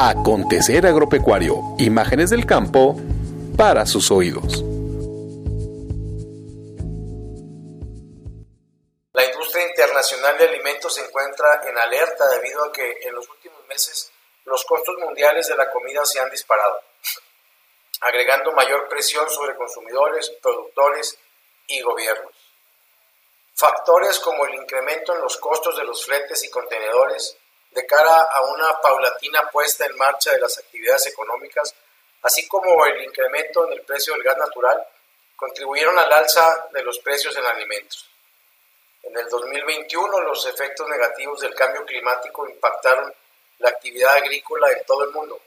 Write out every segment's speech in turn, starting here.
Acontecer Agropecuario, imágenes del campo para sus oídos. La industria internacional de alimentos se encuentra en alerta debido a que en los últimos meses los costos mundiales de la comida se han disparado, agregando mayor presión sobre consumidores, productores y gobiernos. Factores como el incremento en los costos de los fletes y contenedores, de cara a una paulatina puesta en marcha de las actividades económicas, así como el incremento en el precio del gas natural, contribuyeron al alza de los precios en alimentos. En el 2021 los efectos negativos del cambio climático impactaron la actividad agrícola en todo el mundo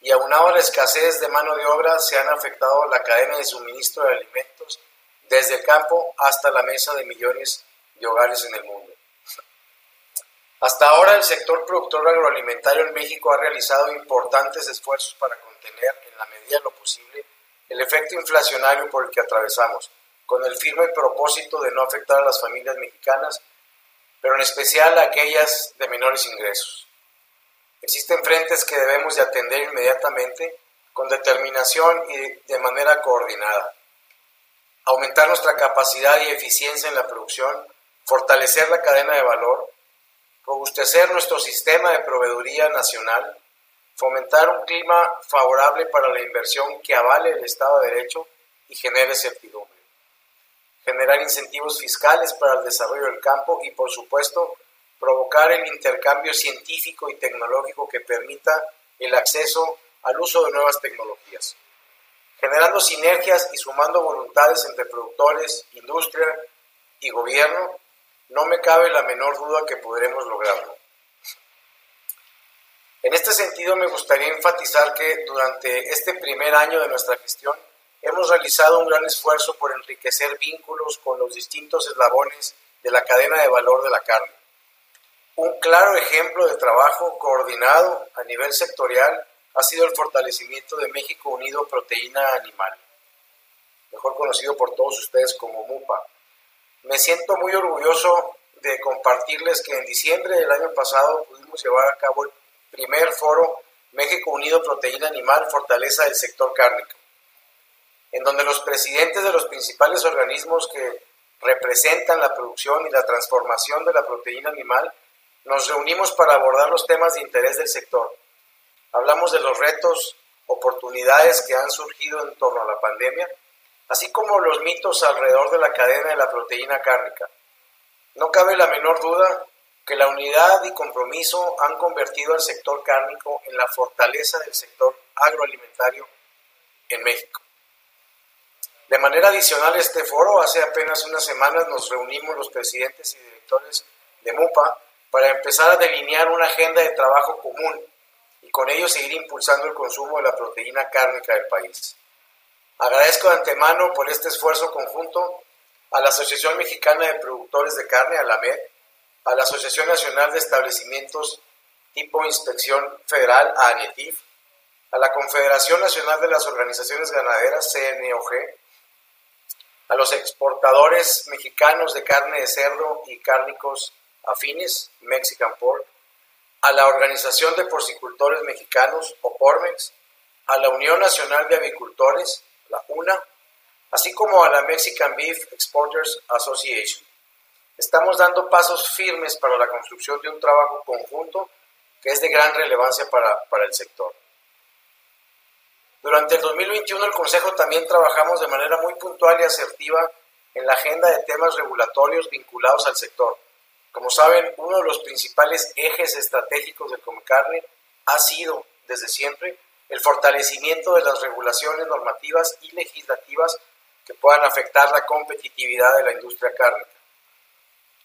y aunado a la escasez de mano de obra se han afectado la cadena de suministro de alimentos desde el campo hasta la mesa de millones de hogares en el mundo. Hasta ahora el sector productor agroalimentario en México ha realizado importantes esfuerzos para contener en la medida de lo posible el efecto inflacionario por el que atravesamos, con el firme propósito de no afectar a las familias mexicanas, pero en especial a aquellas de menores ingresos. Existen frentes que debemos de atender inmediatamente con determinación y de manera coordinada. Aumentar nuestra capacidad y eficiencia en la producción, fortalecer la cadena de valor, robustecer nuestro sistema de proveeduría nacional, fomentar un clima favorable para la inversión que avale el Estado de Derecho y genere certidumbre, generar incentivos fiscales para el desarrollo del campo y, por supuesto, provocar el intercambio científico y tecnológico que permita el acceso al uso de nuevas tecnologías, generando sinergias y sumando voluntades entre productores, industria y gobierno no me cabe la menor duda que podremos lograrlo. En este sentido, me gustaría enfatizar que durante este primer año de nuestra gestión hemos realizado un gran esfuerzo por enriquecer vínculos con los distintos eslabones de la cadena de valor de la carne. Un claro ejemplo de trabajo coordinado a nivel sectorial ha sido el fortalecimiento de México Unido Proteína Animal, mejor conocido por todos ustedes como MUPA, me siento muy orgulloso de compartirles que en diciembre del año pasado pudimos llevar a cabo el primer foro México Unido Proteína Animal Fortaleza del Sector Cárnico, en donde los presidentes de los principales organismos que representan la producción y la transformación de la proteína animal nos reunimos para abordar los temas de interés del sector. Hablamos de los retos, oportunidades que han surgido en torno a la pandemia así como los mitos alrededor de la cadena de la proteína cárnica. No cabe la menor duda que la unidad y compromiso han convertido al sector cárnico en la fortaleza del sector agroalimentario en México. De manera adicional este foro, hace apenas unas semanas nos reunimos los presidentes y directores de MUPA para empezar a delinear una agenda de trabajo común y con ello seguir impulsando el consumo de la proteína cárnica del país. Agradezco de antemano por este esfuerzo conjunto a la Asociación Mexicana de Productores de Carne, a la MED, a la Asociación Nacional de Establecimientos Tipo Inspección Federal, ANETIF, a la Confederación Nacional de las Organizaciones Ganaderas, CNOG, a los exportadores mexicanos de carne de cerdo y cárnicos afines, Mexican Pork, a la Organización de Porcicultores Mexicanos, OPORMEX, a la Unión Nacional de Avicultores, la UNA, así como a la Mexican Beef Exporters Association. Estamos dando pasos firmes para la construcción de un trabajo conjunto que es de gran relevancia para, para el sector. Durante el 2021 el Consejo también trabajamos de manera muy puntual y asertiva en la agenda de temas regulatorios vinculados al sector. Como saben, uno de los principales ejes estratégicos del Comecarne ha sido, desde siempre, el fortalecimiento de las regulaciones normativas y legislativas que puedan afectar la competitividad de la industria cárnica.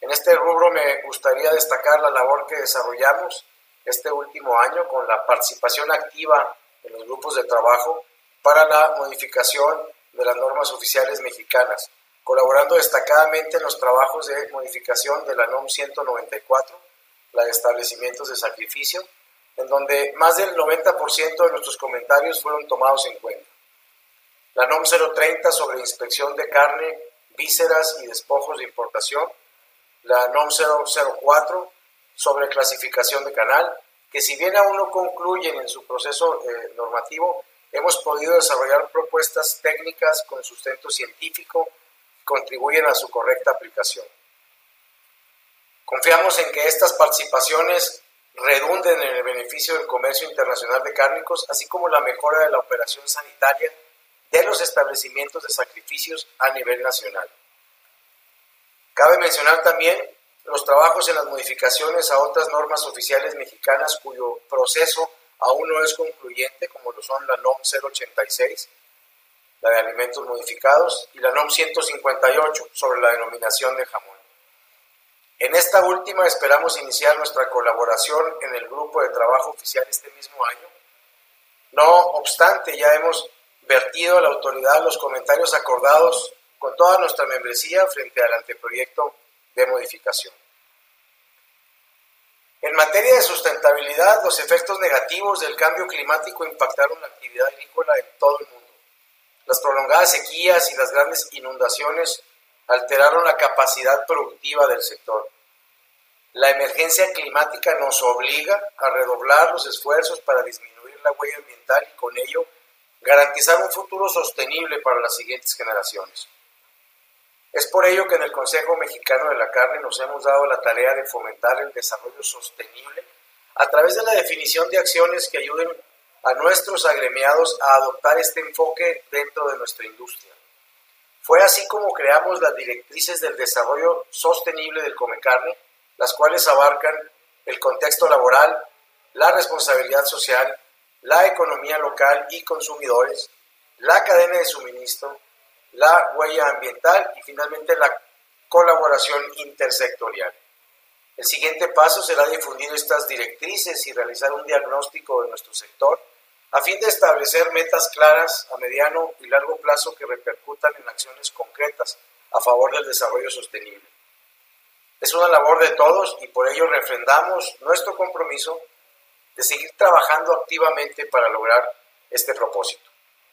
En este rubro me gustaría destacar la labor que desarrollamos este último año con la participación activa en los grupos de trabajo para la modificación de las normas oficiales mexicanas, colaborando destacadamente en los trabajos de modificación de la NOM 194, la de establecimientos de sacrificio, en donde más del 90% de nuestros comentarios fueron tomados en cuenta. La NOM 030 sobre inspección de carne, vísceras y despojos de importación, la NOM 004 sobre clasificación de canal que si bien aún no concluyen en su proceso eh, normativo, hemos podido desarrollar propuestas técnicas con sustento científico que contribuyen a su correcta aplicación. Confiamos en que estas participaciones redunden en el beneficio del comercio internacional de cárnicos, así como la mejora de la operación sanitaria de los establecimientos de sacrificios a nivel nacional. Cabe mencionar también los trabajos en las modificaciones a otras normas oficiales mexicanas cuyo proceso aún no es concluyente, como lo son la NOM 086, la de alimentos modificados, y la NOM 158 sobre la denominación de jamón. En esta última esperamos iniciar nuestra colaboración en el grupo de trabajo oficial este mismo año. No obstante, ya hemos vertido a la autoridad los comentarios acordados con toda nuestra membresía frente al anteproyecto de modificación. En materia de sustentabilidad, los efectos negativos del cambio climático impactaron la actividad agrícola en todo el mundo. Las prolongadas sequías y las grandes inundaciones alteraron la capacidad productiva del sector. La emergencia climática nos obliga a redoblar los esfuerzos para disminuir la huella ambiental y con ello garantizar un futuro sostenible para las siguientes generaciones. Es por ello que en el Consejo Mexicano de la Carne nos hemos dado la tarea de fomentar el desarrollo sostenible a través de la definición de acciones que ayuden a nuestros agremiados a adoptar este enfoque dentro de nuestra industria. Fue así como creamos las directrices del desarrollo sostenible del Comecarne, las cuales abarcan el contexto laboral, la responsabilidad social, la economía local y consumidores, la cadena de suministro, la huella ambiental y finalmente la colaboración intersectorial. El siguiente paso será difundir estas directrices y realizar un diagnóstico de nuestro sector a fin de establecer metas claras a mediano y largo plazo que repercutan en acciones concretas a favor del desarrollo sostenible. Es una labor de todos y por ello refrendamos nuestro compromiso de seguir trabajando activamente para lograr este propósito.